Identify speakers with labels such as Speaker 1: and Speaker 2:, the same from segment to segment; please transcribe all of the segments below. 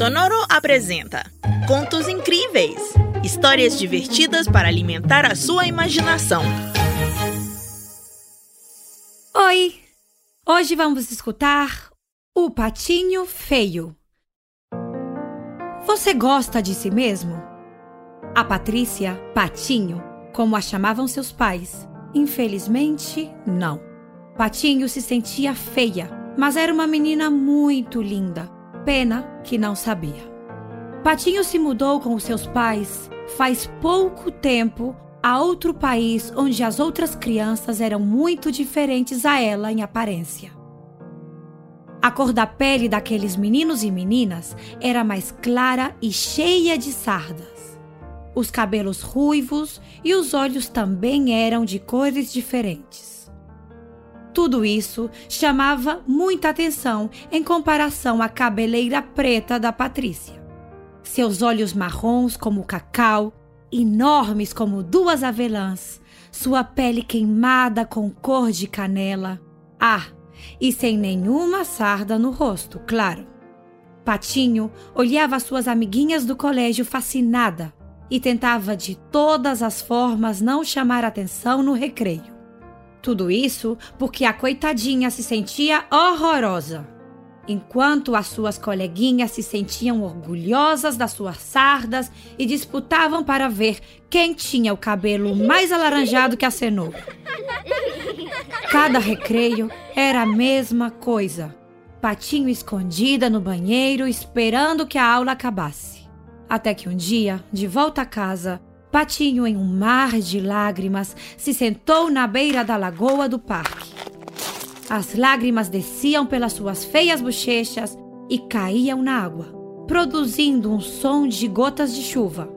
Speaker 1: Sonoro apresenta Contos Incríveis histórias divertidas para alimentar a sua imaginação.
Speaker 2: Oi! Hoje vamos escutar O Patinho Feio. Você gosta de si mesmo? A Patrícia, Patinho, como a chamavam seus pais, infelizmente não. Patinho se sentia feia, mas era uma menina muito linda. Pena que não sabia. Patinho se mudou com os seus pais faz pouco tempo a outro país onde as outras crianças eram muito diferentes a ela em aparência. A cor da pele daqueles meninos e meninas era mais clara e cheia de sardas. Os cabelos ruivos e os olhos também eram de cores diferentes. Tudo isso chamava muita atenção em comparação à cabeleira preta da Patrícia. Seus olhos marrons como cacau, enormes como duas avelãs, sua pele queimada com cor de canela. Ah, e sem nenhuma sarda no rosto, claro. Patinho olhava suas amiguinhas do colégio fascinada e tentava de todas as formas não chamar atenção no recreio. Tudo isso porque a coitadinha se sentia horrorosa, enquanto as suas coleguinhas se sentiam orgulhosas das suas sardas e disputavam para ver quem tinha o cabelo mais alaranjado que a cenoura. Cada recreio era a mesma coisa. Patinho escondida no banheiro esperando que a aula acabasse. Até que um dia, de volta a casa, Patinho, em um mar de lágrimas, se sentou na beira da lagoa do parque. As lágrimas desciam pelas suas feias bochechas e caíam na água, produzindo um som de gotas de chuva.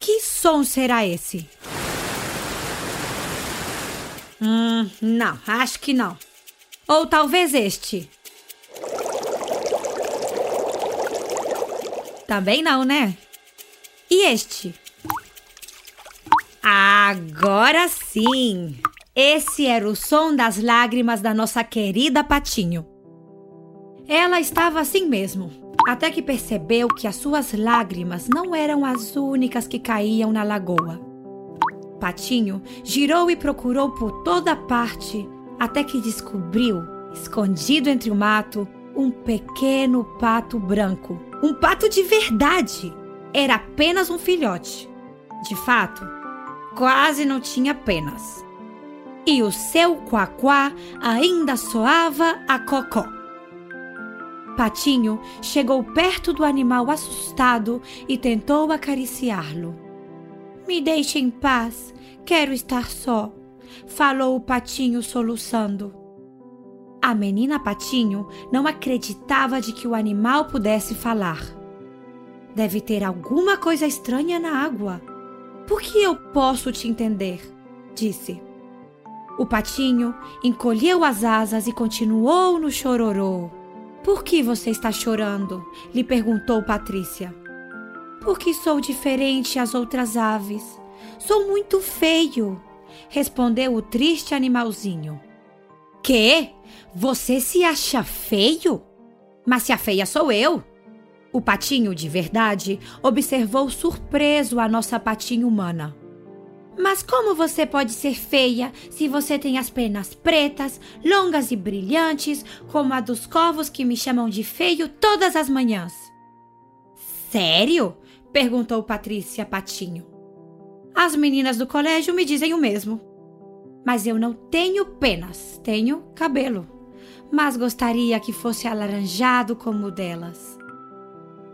Speaker 2: Que som será esse? Hum, não, acho que não. Ou talvez este. Também não, né? E este? Agora sim! Esse era o som das lágrimas da nossa querida Patinho. Ela estava assim mesmo, até que percebeu que as suas lágrimas não eram as únicas que caíam na lagoa. Patinho girou e procurou por toda parte, até que descobriu, escondido entre o mato, um pequeno pato branco. Um pato de verdade! Era apenas um filhote. De fato, quase não tinha penas. E o seu quaquá ainda soava a cocó. Patinho chegou perto do animal assustado e tentou acariciá-lo. Me deixe em paz, quero estar só, falou o patinho soluçando. A menina Patinho não acreditava de que o animal pudesse falar. Deve ter alguma coisa estranha na água. Por que eu posso te entender? disse. O patinho encolheu as asas e continuou no chororô. Por que você está chorando? lhe perguntou Patrícia. Porque sou diferente às outras aves. Sou muito feio, respondeu o triste animalzinho. Que? Você se acha feio? Mas se a feia sou eu. O patinho de verdade observou surpreso a nossa patinha humana. Mas como você pode ser feia se você tem as pernas pretas, longas e brilhantes, como a dos corvos que me chamam de feio todas as manhãs? Sério? perguntou Patrícia Patinho. As meninas do colégio me dizem o mesmo. Mas eu não tenho penas, tenho cabelo. Mas gostaria que fosse alaranjado como o delas.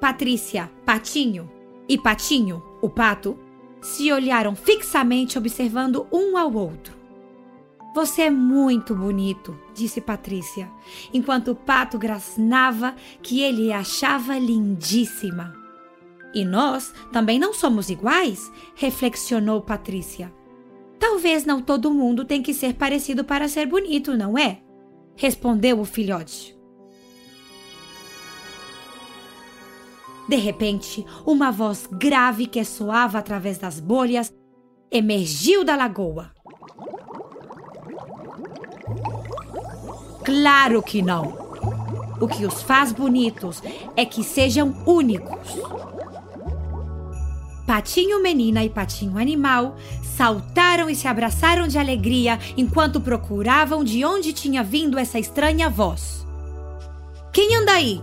Speaker 2: Patrícia, Patinho e Patinho, o pato, se olharam fixamente, observando um ao outro. Você é muito bonito, disse Patrícia, enquanto o pato grasnava que ele achava lindíssima. E nós também não somos iguais? reflexionou Patrícia. Talvez não todo mundo tem que ser parecido para ser bonito, não é? respondeu o filhote. De repente, uma voz grave que soava através das bolhas emergiu da lagoa. Claro que não! O que os faz bonitos é que sejam únicos. Patinho Menina e Patinho Animal saltaram e se abraçaram de alegria enquanto procuravam de onde tinha vindo essa estranha voz. Quem anda aí?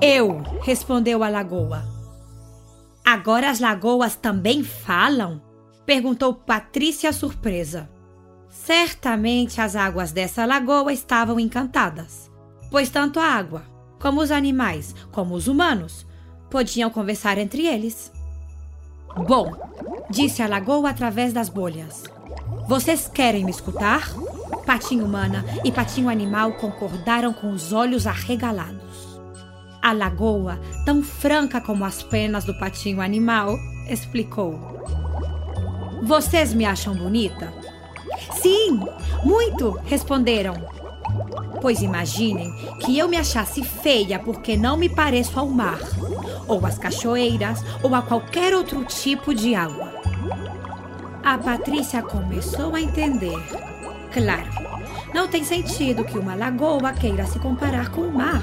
Speaker 2: Eu, respondeu a lagoa. Agora as lagoas também falam? perguntou Patrícia surpresa. Certamente as águas dessa lagoa estavam encantadas, pois tanto a água, como os animais, como os humanos, podiam conversar entre eles. Bom, disse a lagoa através das bolhas. Vocês querem me escutar? Patinho humana e patinho animal concordaram com os olhos arregalados. A lagoa, tão franca como as penas do patinho animal, explicou: Vocês me acham bonita? Sim, muito, responderam. Pois imaginem que eu me achasse feia porque não me pareço ao mar, ou às cachoeiras, ou a qualquer outro tipo de água. A Patrícia começou a entender. Claro, não tem sentido que uma lagoa queira se comparar com o mar.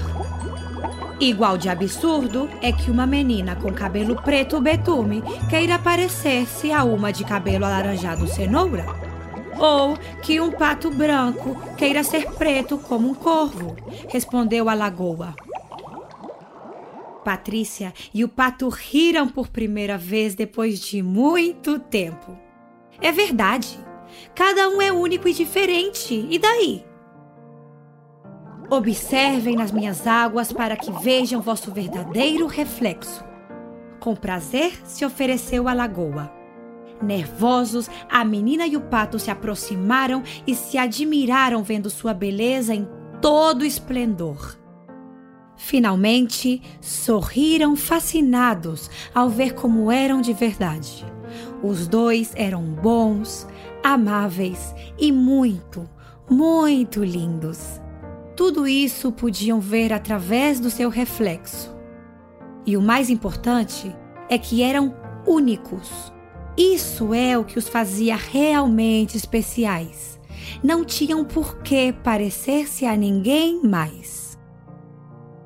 Speaker 2: Igual de absurdo é que uma menina com cabelo preto betume queira parecer-se a uma de cabelo alaranjado cenoura ou que um pato branco queira ser preto como um corvo, respondeu a lagoa. Patrícia e o pato riram por primeira vez depois de muito tempo. É verdade. Cada um é único e diferente. E daí? Observem nas minhas águas para que vejam vosso verdadeiro reflexo. Com prazer se ofereceu a lagoa. Nervosos, a menina e o pato se aproximaram e se admiraram vendo sua beleza em todo esplendor. Finalmente, sorriram fascinados ao ver como eram de verdade. Os dois eram bons, amáveis e muito, muito lindos. Tudo isso podiam ver através do seu reflexo. E o mais importante é que eram únicos. Isso é o que os fazia realmente especiais. Não tinham por que parecer-se a ninguém mais.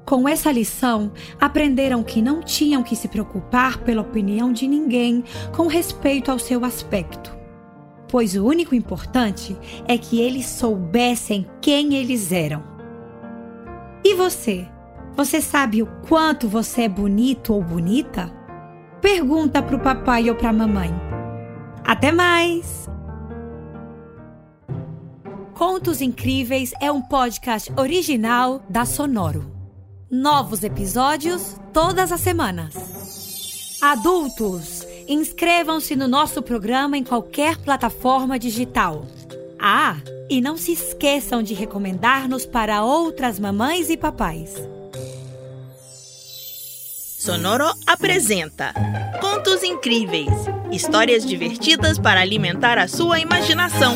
Speaker 2: Com essa lição, aprenderam que não tinham que se preocupar pela opinião de ninguém com respeito ao seu aspecto, pois o único importante é que eles soubessem quem eles eram. Você? Você sabe o quanto você é bonito ou bonita? Pergunta pro papai ou pra mamãe. Até mais! Contos Incríveis é um podcast original da Sonoro. Novos episódios todas as semanas. Adultos, inscrevam-se no nosso programa em qualquer plataforma digital. Ah, e não se esqueçam de recomendar-nos para outras mamães e papais.
Speaker 1: Sonoro apresenta Contos Incríveis histórias divertidas para alimentar a sua imaginação.